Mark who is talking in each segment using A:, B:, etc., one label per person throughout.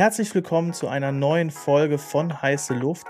A: Herzlich willkommen zu einer neuen Folge von Heiße Luft.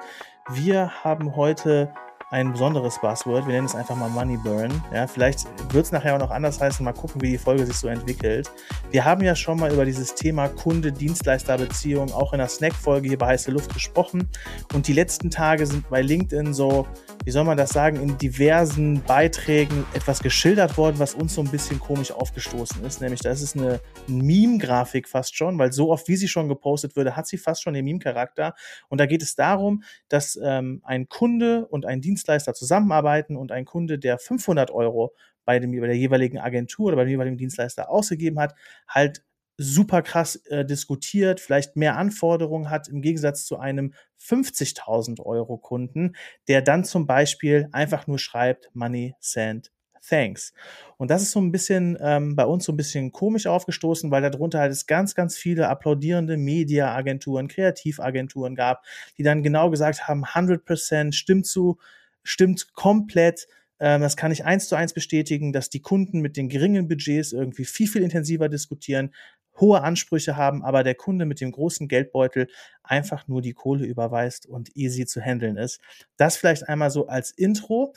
A: Wir haben heute ein besonderes Buzzword. Wir nennen es einfach mal Money Burn. Ja, vielleicht wird es nachher auch noch anders heißen. Mal gucken, wie die Folge sich so entwickelt. Wir haben ja schon mal über dieses Thema Kunde-Dienstleister-Beziehung auch in der Snack-Folge hier bei Heiße Luft gesprochen. Und die letzten Tage sind bei LinkedIn so, wie soll man das sagen, in diversen Beiträgen etwas geschildert worden, was uns so ein bisschen komisch aufgestoßen ist. Nämlich, das ist eine Meme-Grafik fast schon, weil so oft, wie sie schon gepostet würde, hat sie fast schon den Meme-Charakter. Und da geht es darum, dass ähm, ein Kunde und ein Dienstleister zusammenarbeiten und ein Kunde, der 500 Euro bei, dem, bei der jeweiligen Agentur oder bei dem jeweiligen Dienstleister ausgegeben hat, halt super krass äh, diskutiert, vielleicht mehr Anforderungen hat im Gegensatz zu einem 50.000 Euro Kunden, der dann zum Beispiel einfach nur schreibt Money, Send, Thanks. Und das ist so ein bisschen ähm, bei uns so ein bisschen komisch aufgestoßen, weil darunter halt es ganz, ganz viele applaudierende Media-Agenturen, Kreativagenturen gab, die dann genau gesagt haben, 100% stimmt zu, stimmt komplett, ähm, das kann ich eins zu eins bestätigen, dass die Kunden mit den geringen Budgets irgendwie viel, viel intensiver diskutieren, hohe Ansprüche haben, aber der Kunde mit dem großen Geldbeutel einfach nur die Kohle überweist und easy zu handeln ist. Das vielleicht einmal so als Intro.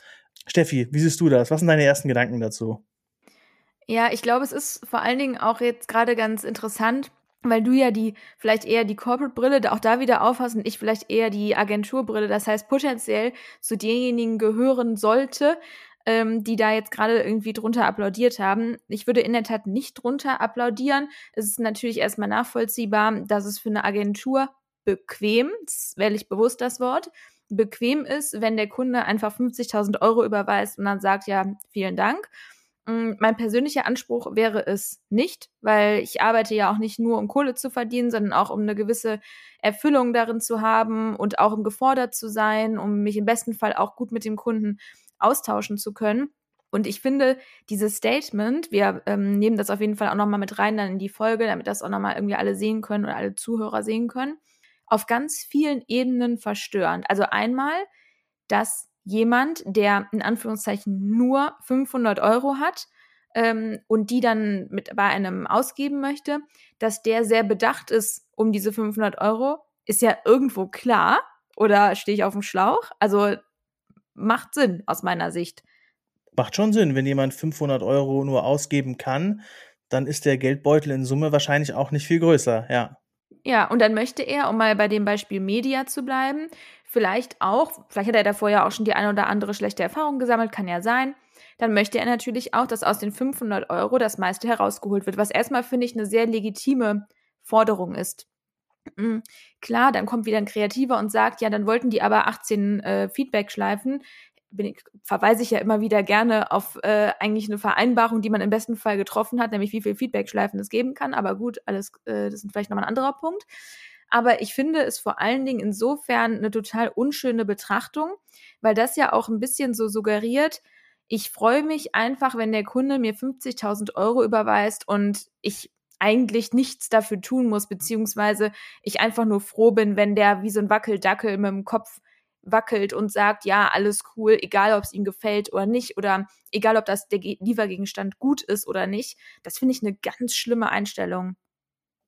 A: Steffi, wie siehst du das? Was sind deine ersten Gedanken dazu?
B: Ja, ich glaube, es ist vor allen Dingen auch jetzt gerade ganz interessant, weil du ja die vielleicht eher die Corporate-Brille auch da wieder aufhast und ich vielleicht eher die Agenturbrille. Das heißt, potenziell zu denjenigen gehören sollte, ähm, die da jetzt gerade irgendwie drunter applaudiert haben. Ich würde in der Tat nicht drunter applaudieren. Es ist natürlich erstmal nachvollziehbar, dass es für eine Agentur bequem, wähle ich bewusst das Wort, bequem ist, wenn der Kunde einfach 50.000 Euro überweist und dann sagt, ja, vielen Dank. Mm, mein persönlicher Anspruch wäre es nicht, weil ich arbeite ja auch nicht nur, um Kohle zu verdienen, sondern auch um eine gewisse Erfüllung darin zu haben und auch um gefordert zu sein, um mich im besten Fall auch gut mit dem Kunden austauschen zu können. Und ich finde, dieses Statement, wir ähm, nehmen das auf jeden Fall auch nochmal mit rein dann in die Folge, damit das auch nochmal irgendwie alle sehen können oder alle Zuhörer sehen können, auf ganz vielen Ebenen verstörend. Also einmal, dass jemand, der in Anführungszeichen nur 500 Euro hat ähm, und die dann mit bei einem ausgeben möchte, dass der sehr bedacht ist um diese 500 Euro, ist ja irgendwo klar. Oder stehe ich auf dem Schlauch? Also macht Sinn aus meiner Sicht.
A: Macht schon Sinn, wenn jemand 500 Euro nur ausgeben kann, dann ist der Geldbeutel in Summe wahrscheinlich auch nicht viel größer, ja.
B: Ja, und dann möchte er, um mal bei dem Beispiel Media zu bleiben, vielleicht auch, vielleicht hat er davor ja auch schon die eine oder andere schlechte Erfahrung gesammelt, kann ja sein, dann möchte er natürlich auch, dass aus den 500 Euro das meiste herausgeholt wird, was erstmal, finde ich, eine sehr legitime Forderung ist. Mhm. Klar, dann kommt wieder ein Kreativer und sagt, ja, dann wollten die aber 18 äh, Feedback-Schleifen. Ich, verweise ich ja immer wieder gerne auf äh, eigentlich eine Vereinbarung, die man im besten Fall getroffen hat, nämlich wie viel Feedback-Schleifen es geben kann. Aber gut, alles, äh, das ist vielleicht nochmal ein anderer Punkt. Aber ich finde es vor allen Dingen insofern eine total unschöne Betrachtung, weil das ja auch ein bisschen so suggeriert, ich freue mich einfach, wenn der Kunde mir 50.000 Euro überweist und ich eigentlich nichts dafür tun muss, beziehungsweise ich einfach nur froh bin, wenn der wie so ein Wackeldackel mit dem Kopf wackelt und sagt, ja, alles cool, egal ob es ihm gefällt oder nicht, oder egal ob das der Liefergegenstand gut ist oder nicht. Das finde ich eine ganz schlimme Einstellung.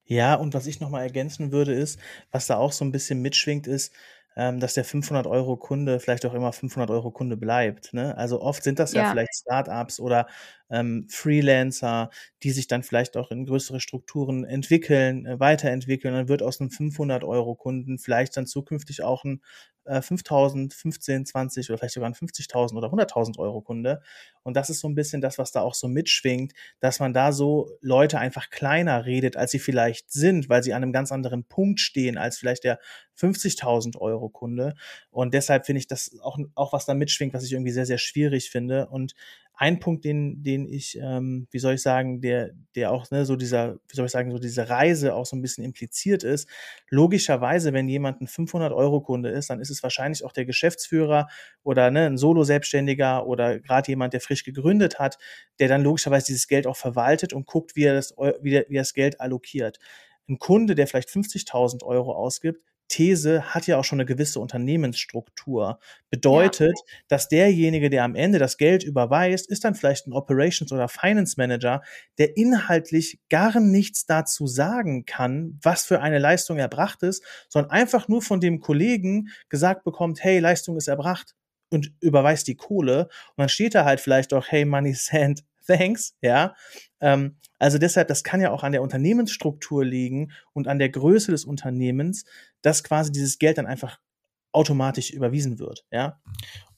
A: Ja, und was ich nochmal ergänzen würde, ist, was da auch so ein bisschen mitschwingt, ist, ähm, dass der 500 Euro Kunde vielleicht auch immer 500 Euro Kunde bleibt. Ne? Also oft sind das ja, ja vielleicht Startups oder ähm, Freelancer, die sich dann vielleicht auch in größere Strukturen entwickeln, äh, weiterentwickeln. Dann wird aus einem 500 Euro Kunden vielleicht dann zukünftig auch ein äh, 5000, 15, 20 oder vielleicht sogar ein 50.000 oder 100.000 Euro Kunde. Und das ist so ein bisschen das, was da auch so mitschwingt, dass man da so Leute einfach kleiner redet, als sie vielleicht sind, weil sie an einem ganz anderen Punkt stehen als vielleicht der 50.000 Euro Kunde. Und deshalb finde ich das auch, auch was da mitschwingt, was ich irgendwie sehr, sehr schwierig finde. Und ein Punkt, den, den ich, ähm, wie soll ich sagen, der, der auch ne, so dieser, wie soll ich sagen, so diese Reise auch so ein bisschen impliziert ist. Logischerweise, wenn jemand ein 500-Euro-Kunde ist, dann ist es wahrscheinlich auch der Geschäftsführer oder ne, ein Solo-Selbstständiger oder gerade jemand, der frisch gegründet hat, der dann logischerweise dieses Geld auch verwaltet und guckt, wie er das, wie, er, wie er das Geld allokiert. Ein Kunde, der vielleicht 50.000 Euro ausgibt, These hat ja auch schon eine gewisse Unternehmensstruktur. Bedeutet, ja. dass derjenige, der am Ende das Geld überweist, ist dann vielleicht ein Operations- oder Finance Manager, der inhaltlich gar nichts dazu sagen kann, was für eine Leistung erbracht ist, sondern einfach nur von dem Kollegen gesagt bekommt, hey, Leistung ist erbracht und überweist die Kohle. Und dann steht da halt vielleicht auch, hey, money sent, thanks, ja. Ähm, also deshalb, das kann ja auch an der Unternehmensstruktur liegen und an der Größe des Unternehmens, dass quasi dieses Geld dann einfach automatisch überwiesen wird, ja.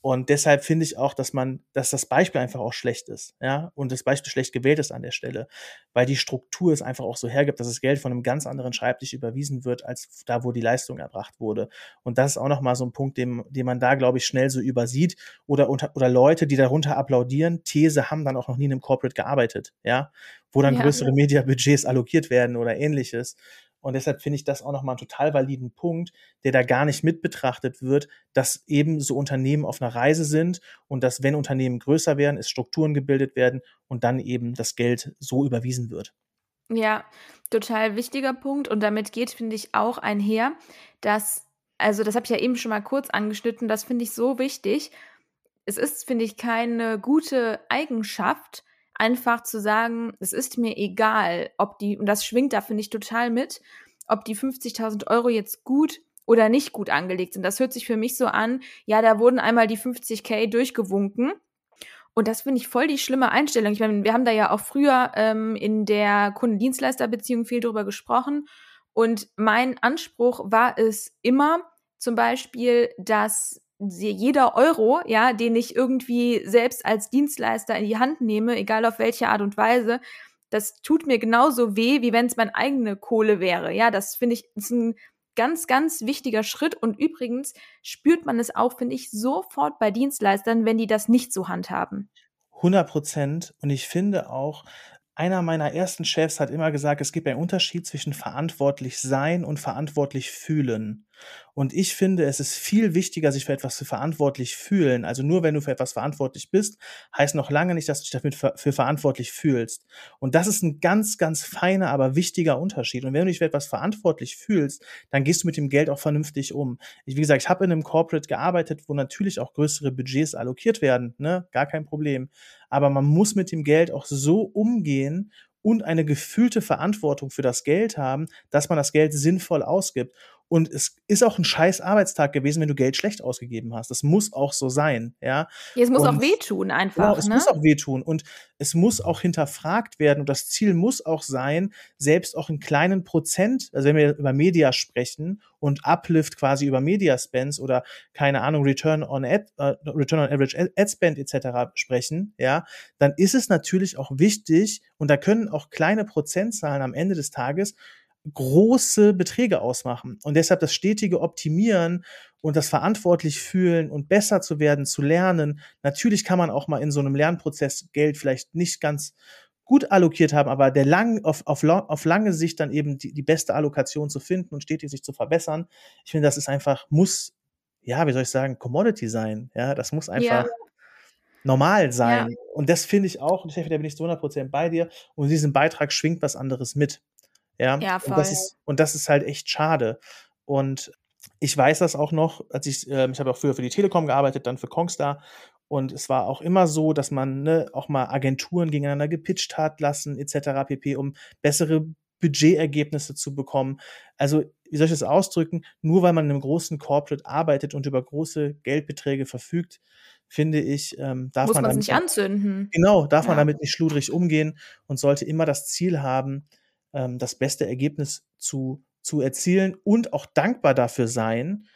A: Und deshalb finde ich auch, dass man, dass das Beispiel einfach auch schlecht ist, ja, und das Beispiel schlecht gewählt ist an der Stelle, weil die Struktur es einfach auch so hergibt, dass das Geld von einem ganz anderen Schreibtisch überwiesen wird, als da, wo die Leistung erbracht wurde. Und das ist auch nochmal so ein Punkt, den, den man da, glaube ich, schnell so übersieht oder unter, oder Leute, die darunter applaudieren, These haben dann auch noch nie in einem Corporate gearbeitet, ja, wo dann ja. größere Media-Budgets allokiert werden oder ähnliches. Und deshalb finde ich das auch nochmal einen total validen Punkt, der da gar nicht mit betrachtet wird, dass eben so Unternehmen auf einer Reise sind und dass, wenn Unternehmen größer werden, es Strukturen gebildet werden und dann eben das Geld so überwiesen wird.
B: Ja, total wichtiger Punkt. Und damit geht, finde ich, auch einher, dass, also das habe ich ja eben schon mal kurz angeschnitten, das finde ich so wichtig. Es ist, finde ich, keine gute Eigenschaft, einfach zu sagen, es ist mir egal, ob die, und das schwingt da, finde ich, total mit, ob die 50.000 Euro jetzt gut oder nicht gut angelegt sind. Das hört sich für mich so an, ja, da wurden einmal die 50k durchgewunken. Und das finde ich voll die schlimme Einstellung. Ich meine, wir haben da ja auch früher ähm, in der Kundendienstleisterbeziehung viel drüber gesprochen. Und mein Anspruch war es immer, zum Beispiel, dass jeder Euro, ja, den ich irgendwie selbst als Dienstleister in die Hand nehme, egal auf welche Art und Weise, das tut mir genauso weh, wie wenn es meine eigene Kohle wäre. Ja, das finde ich ist ein ganz, ganz wichtiger Schritt. Und übrigens spürt man es auch, finde ich, sofort bei Dienstleistern, wenn die das nicht so handhaben.
A: 100 Prozent. Und ich finde auch, einer meiner ersten Chefs hat immer gesagt, es gibt einen Unterschied zwischen verantwortlich sein und verantwortlich fühlen. Und ich finde, es ist viel wichtiger, sich für etwas verantwortlich fühlen. Also nur wenn du für etwas verantwortlich bist, heißt noch lange nicht, dass du dich damit für, für verantwortlich fühlst. Und das ist ein ganz, ganz feiner, aber wichtiger Unterschied. Und wenn du dich für etwas verantwortlich fühlst, dann gehst du mit dem Geld auch vernünftig um. Ich, wie gesagt, ich habe in einem Corporate gearbeitet, wo natürlich auch größere Budgets allokiert werden, ne? Gar kein Problem. Aber man muss mit dem Geld auch so umgehen und eine gefühlte Verantwortung für das Geld haben, dass man das Geld sinnvoll ausgibt. Und es ist auch ein scheiß Arbeitstag gewesen, wenn du Geld schlecht ausgegeben hast. Das muss auch so sein, ja.
B: ja es muss
A: und,
B: auch wehtun einfach. Genau,
A: es
B: ne?
A: muss auch wehtun und es muss auch hinterfragt werden und das Ziel muss auch sein, selbst auch in kleinen Prozent, also wenn wir über Media sprechen und Uplift quasi über Media Spends oder keine Ahnung Return on Ad, uh, Return on Average Ad Spend etc. sprechen, ja, dann ist es natürlich auch wichtig und da können auch kleine Prozentzahlen am Ende des Tages große Beträge ausmachen. Und deshalb das stetige Optimieren und das verantwortlich fühlen und besser zu werden, zu lernen. Natürlich kann man auch mal in so einem Lernprozess Geld vielleicht nicht ganz gut allokiert haben, aber der lang, auf, auf, auf lange Sicht dann eben die, die beste Allokation zu finden und stetig sich zu verbessern. Ich finde, das ist einfach, muss, ja, wie soll ich sagen, Commodity sein. Ja, das muss einfach ja. normal sein. Ja. Und das finde ich auch, und Steffi, da bin ich zu 100% bei dir. Und in diesem Beitrag schwingt was anderes mit. Ja,
B: ja voll.
A: Und das, ist, und das ist halt echt schade. Und ich weiß das auch noch, als ich, äh, ich habe auch früher für die Telekom gearbeitet, dann für Kongstar. Und es war auch immer so, dass man ne, auch mal Agenturen gegeneinander gepitcht hat lassen, etc. pp, um bessere Budgetergebnisse zu bekommen. Also, wie soll ich das ausdrücken? Nur weil man in einem großen Corporate arbeitet und über große Geldbeträge verfügt, finde ich, ähm, darf
B: Muss
A: man,
B: man nicht anzünden.
A: Genau, darf ja. man damit nicht schludrig umgehen und sollte immer das Ziel haben, ähm, das beste Ergebnis zu, zu erzielen und auch dankbar dafür sein,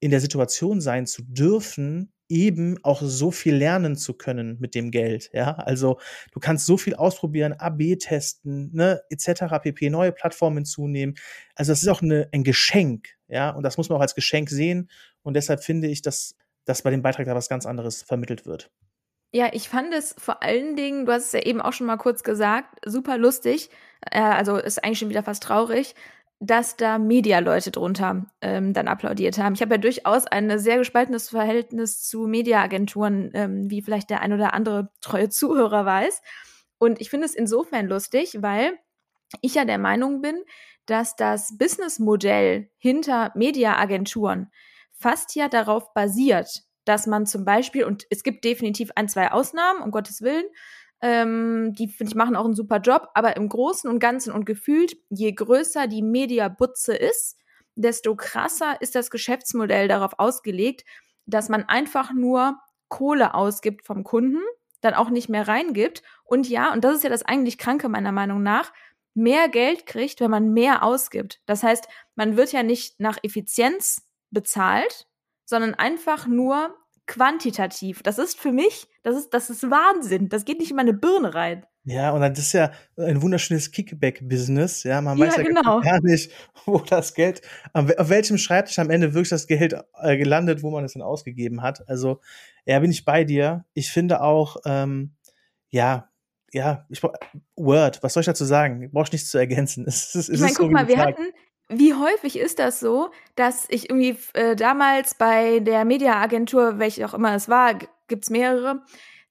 A: in der Situation sein zu dürfen, eben auch so viel lernen zu können mit dem Geld. Ja, also du kannst so viel ausprobieren, AB testen, ne, etc. pp. Neue Plattformen zunehmen. Also das ist auch eine, ein Geschenk. Ja, und das muss man auch als Geschenk sehen. Und deshalb finde ich, dass, dass bei dem Beitrag da was ganz anderes vermittelt wird.
B: Ja, ich fand es vor allen Dingen, du hast es ja eben auch schon mal kurz gesagt, super lustig. Äh, also ist eigentlich schon wieder fast traurig, dass da Medialeute drunter ähm, dann applaudiert haben. Ich habe ja durchaus ein sehr gespaltenes Verhältnis zu Mediaagenturen, ähm, wie vielleicht der ein oder andere treue Zuhörer weiß. Und ich finde es insofern lustig, weil ich ja der Meinung bin, dass das Businessmodell hinter Mediaagenturen fast ja darauf basiert, dass man zum Beispiel, und es gibt definitiv ein, zwei Ausnahmen, um Gottes Willen, ähm, die, finde ich, machen auch einen super Job, aber im Großen und Ganzen und gefühlt, je größer die Mediabutze ist, desto krasser ist das Geschäftsmodell darauf ausgelegt, dass man einfach nur Kohle ausgibt vom Kunden, dann auch nicht mehr reingibt und ja, und das ist ja das eigentlich Kranke meiner Meinung nach, mehr Geld kriegt, wenn man mehr ausgibt. Das heißt, man wird ja nicht nach Effizienz bezahlt, sondern einfach nur quantitativ. Das ist für mich, das ist, das ist Wahnsinn. Das geht nicht in meine Birne rein.
A: Ja, und das ist ja ein wunderschönes Kickback-Business. Ja, man weiß ja,
B: genau.
A: gar nicht, wo das Geld, auf welchem Schreibtisch am Ende wirklich das Geld äh, gelandet, wo man es dann ausgegeben hat. Also, ja, bin ich bei dir. Ich finde auch, ähm, ja, ja, ich Word, was soll ich dazu sagen? Ich brauche nichts zu ergänzen. Es, es
B: ich meine, guck so, mal, wir hatten, wie häufig ist das so, dass ich irgendwie äh, damals bei der Mediaagentur, welche auch immer es war, gibt's mehrere,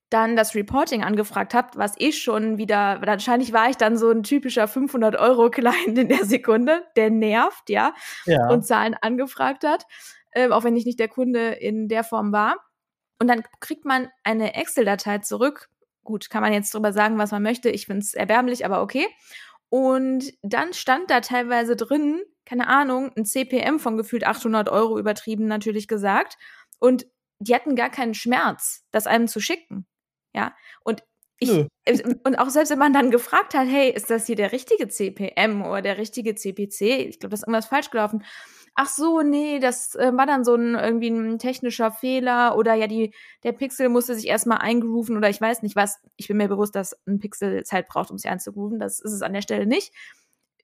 B: dann das Reporting angefragt habt, was ich schon wieder, wahrscheinlich war ich dann so ein typischer 500 Euro Client in der Sekunde, der nervt, ja, ja. und Zahlen angefragt hat, äh, auch wenn ich nicht der Kunde in der Form war. Und dann kriegt man eine Excel-Datei zurück. Gut, kann man jetzt drüber sagen, was man möchte. Ich finde es erbärmlich, aber okay. Und dann stand da teilweise drin, keine Ahnung, ein CPM von gefühlt 800 Euro übertrieben natürlich gesagt. Und die hatten gar keinen Schmerz, das einem zu schicken. Ja. Und ich, und auch selbst wenn man dann gefragt hat, hey, ist das hier der richtige CPM oder der richtige CPC? Ich glaube, das ist irgendwas falsch gelaufen ach so, nee, das äh, war dann so ein irgendwie ein technischer Fehler oder ja, die, der Pixel musste sich erstmal eingrooven oder ich weiß nicht was. Ich bin mir bewusst, dass ein Pixel Zeit braucht, um sich einzugrooven. Das ist es an der Stelle nicht.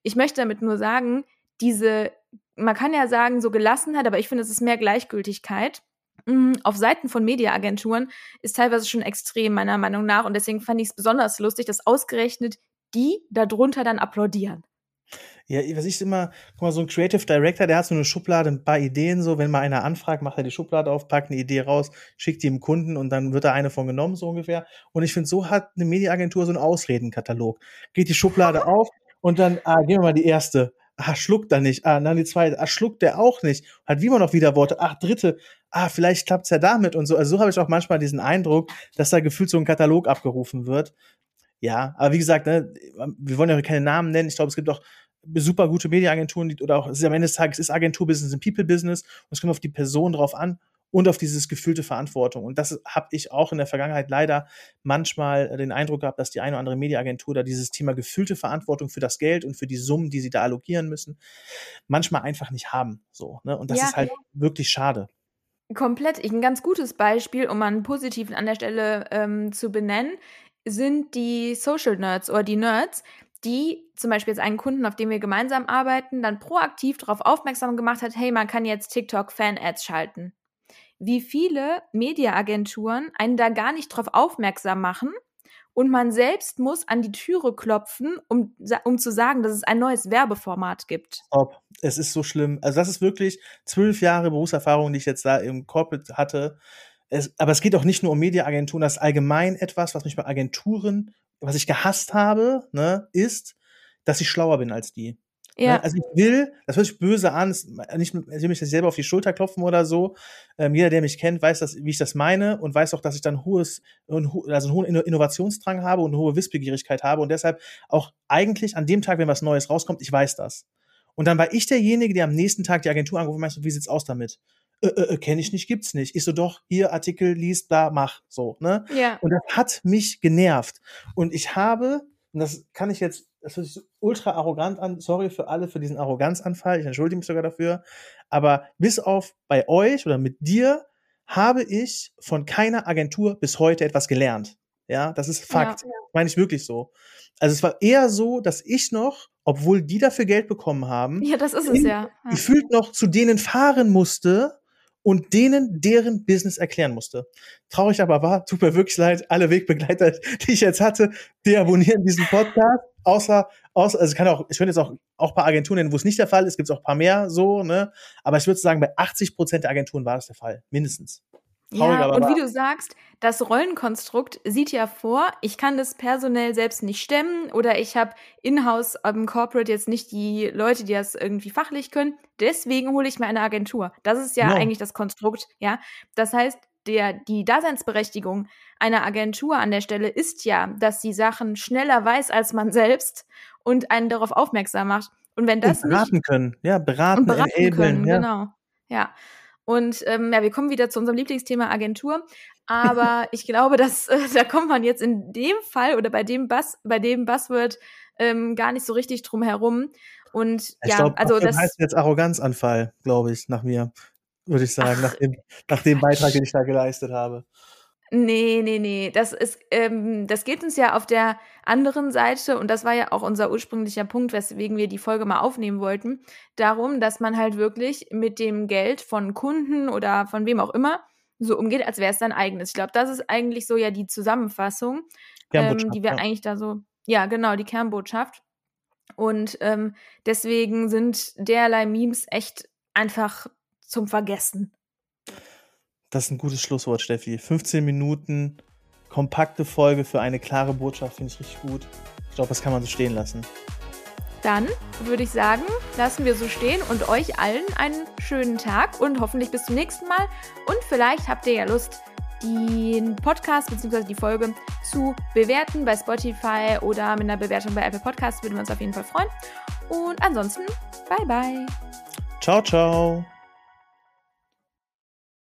B: Ich möchte damit nur sagen, diese, man kann ja sagen, so Gelassenheit, aber ich finde, es ist mehr Gleichgültigkeit. Mhm, auf Seiten von Mediaagenturen ist teilweise schon extrem, meiner Meinung nach. Und deswegen fand ich es besonders lustig, dass ausgerechnet die darunter dann applaudieren.
A: Ja, was ich immer, guck mal, so ein Creative Director, der hat so eine Schublade, ein paar Ideen, so, wenn mal einer anfragt, macht er die Schublade auf, packt eine Idee raus, schickt die dem Kunden und dann wird da eine von genommen, so ungefähr. Und ich finde, so hat eine Mediaagentur so einen Ausredenkatalog. Geht die Schublade auf und dann, ah, gehen wir mal die erste. Ah, schluckt er nicht. Ah, dann die zweite. Ah, schluckt der auch nicht. Hat wie immer noch wieder Worte. Ach, dritte. Ah, vielleicht klappt's ja damit und so. Also so habe ich auch manchmal diesen Eindruck, dass da gefühlt so ein Katalog abgerufen wird. Ja, aber wie gesagt, ne, wir wollen ja keine Namen nennen. Ich glaube, es gibt auch super gute Mediaagenturen, die, oder auch am Ende des Tages ist Agenturbusiness ein People-Business und es kommt auf die Person drauf an und auf dieses gefühlte Verantwortung. Und das habe ich auch in der Vergangenheit leider manchmal den Eindruck gehabt, dass die eine oder andere Mediaagentur da dieses Thema gefühlte Verantwortung für das Geld und für die Summen, die sie da allokieren müssen, manchmal einfach nicht haben. So, ne? Und das ja, ist halt wirklich schade.
B: Komplett. Ein ganz gutes Beispiel, um einen positiven an der Stelle ähm, zu benennen, sind die Social Nerds oder die Nerds, die zum Beispiel jetzt einen Kunden, auf dem wir gemeinsam arbeiten, dann proaktiv darauf aufmerksam gemacht hat, hey, man kann jetzt TikTok Fan-Ads schalten. Wie viele Mediaagenturen einen da gar nicht drauf aufmerksam machen und man selbst muss an die Türe klopfen, um, um zu sagen, dass es ein neues Werbeformat gibt.
A: Top. Es ist so schlimm. Also das ist wirklich zwölf Jahre Berufserfahrung, die ich jetzt da im Corporate hatte. Es, aber es geht auch nicht nur um Mediaagenturen, das ist allgemein etwas, was mich bei Agenturen was ich gehasst habe, ne, ist, dass ich schlauer bin als die. Ja. Ne? Also ich will, das hört sich böse an, nicht, ich will mich selber auf die Schulter klopfen oder so. Ähm, jeder, der mich kennt, weiß, dass, wie ich das meine und weiß auch, dass ich dann hohes, also einen hohen Innovationsdrang habe und eine hohe Wissbegierigkeit habe und deshalb auch eigentlich an dem Tag, wenn was Neues rauskommt, ich weiß das. Und dann war ich derjenige, der am nächsten Tag die Agentur angerufen hat, wie sieht's aus damit? Äh, äh, äh kenne ich nicht, gibt's nicht. Ich so, doch, hier Artikel liest, da mach, so, ne?
B: Ja.
A: Und das hat mich genervt. Und ich habe, und das kann ich jetzt das hört sich ultra arrogant an. Sorry für alle für diesen Arroganzanfall. Ich entschuldige mich sogar dafür. Aber bis auf bei euch oder mit dir habe ich von keiner Agentur bis heute etwas gelernt. Ja, das ist Fakt. Ja, ja. Meine ich wirklich so. Also es war eher so, dass ich noch, obwohl die dafür Geld bekommen haben,
B: ja, das ist es ja.
A: ja. gefühlt noch zu denen fahren musste, und denen deren Business erklären musste. Traurig aber war, tut mir wirklich leid, alle Wegbegleiter, die ich jetzt hatte, deabonnieren diesen Podcast. Außer, außer, also kann auch, ich würde jetzt auch, auch paar Agenturen nennen, wo es nicht der Fall ist, gibt es auch paar mehr so, ne? Aber ich würde sagen, bei 80 Prozent der Agenturen war das der Fall, mindestens.
B: Ja, und wie du sagst, das Rollenkonstrukt sieht ja vor, ich kann das personell selbst nicht stemmen oder ich habe in-house am Corporate jetzt nicht die Leute, die das irgendwie fachlich können. Deswegen hole ich mir eine Agentur. Das ist ja
A: Genau.
B: eigentlich das Konstrukt, ja. Das heißt, der, die Daseinsberechtigung einer Agentur an der Stelle ist ja, dass sie Sachen schneller weiß als man selbst und einen darauf aufmerksam macht. Und wenn das
A: und
B: nicht
A: beraten können. Ja, beraten,
B: und beraten
A: enablen.
B: können,
A: ja.
B: genau. Ja. Und ähm, ja, wir kommen wieder zu unserem Lieblingsthema Agentur. Aber ich glaube, dass äh, da kommt man jetzt in dem Fall oder bei dem Buzz, bei dem Buzzword ähm, gar nicht so richtig drum herum. Und
A: Ich
B: ja,
A: glaube,
B: also
A: das
B: das.
A: heißt jetzt Arroganzanfall, glaube ich, nach mir, würde ich sagen, nach dem, nach dem Beitrag, den ich da geleistet habe.
B: Nee, nee, nee. Das ist, ähm, das geht uns ja auf der anderen Seite, und das war ja auch unser ursprünglicher Punkt, weswegen wir die Folge mal aufnehmen wollten, darum, dass man halt wirklich mit dem Geld von Kunden oder von wem auch immer so umgeht, als wäre es sein eigenes. Ich glaube, das ist eigentlich so ja die Zusammenfassung, ähm, die wir
A: ja.
B: eigentlich da so, ja, genau, die Kernbotschaft. Und ähm, deswegen sind derlei Memes echt einfach zum Vergessen.
A: Das ist ein gutes Schlusswort, Steffi. 15 Minuten, kompakte Folge für eine klare Botschaft, finde ich richtig gut. Ich glaube, das kann man so stehen lassen.
B: Dann würde ich sagen, lassen wir so stehen und euch allen einen schönen Tag und hoffentlich bis zum nächsten Mal. Und vielleicht habt ihr ja Lust, den Podcast bzw. die Folge zu bewerten bei Spotify oder mit einer Bewertung bei Apple Podcasts. Würden wir uns auf jeden Fall freuen. Und ansonsten, bye bye.
A: Ciao, ciao.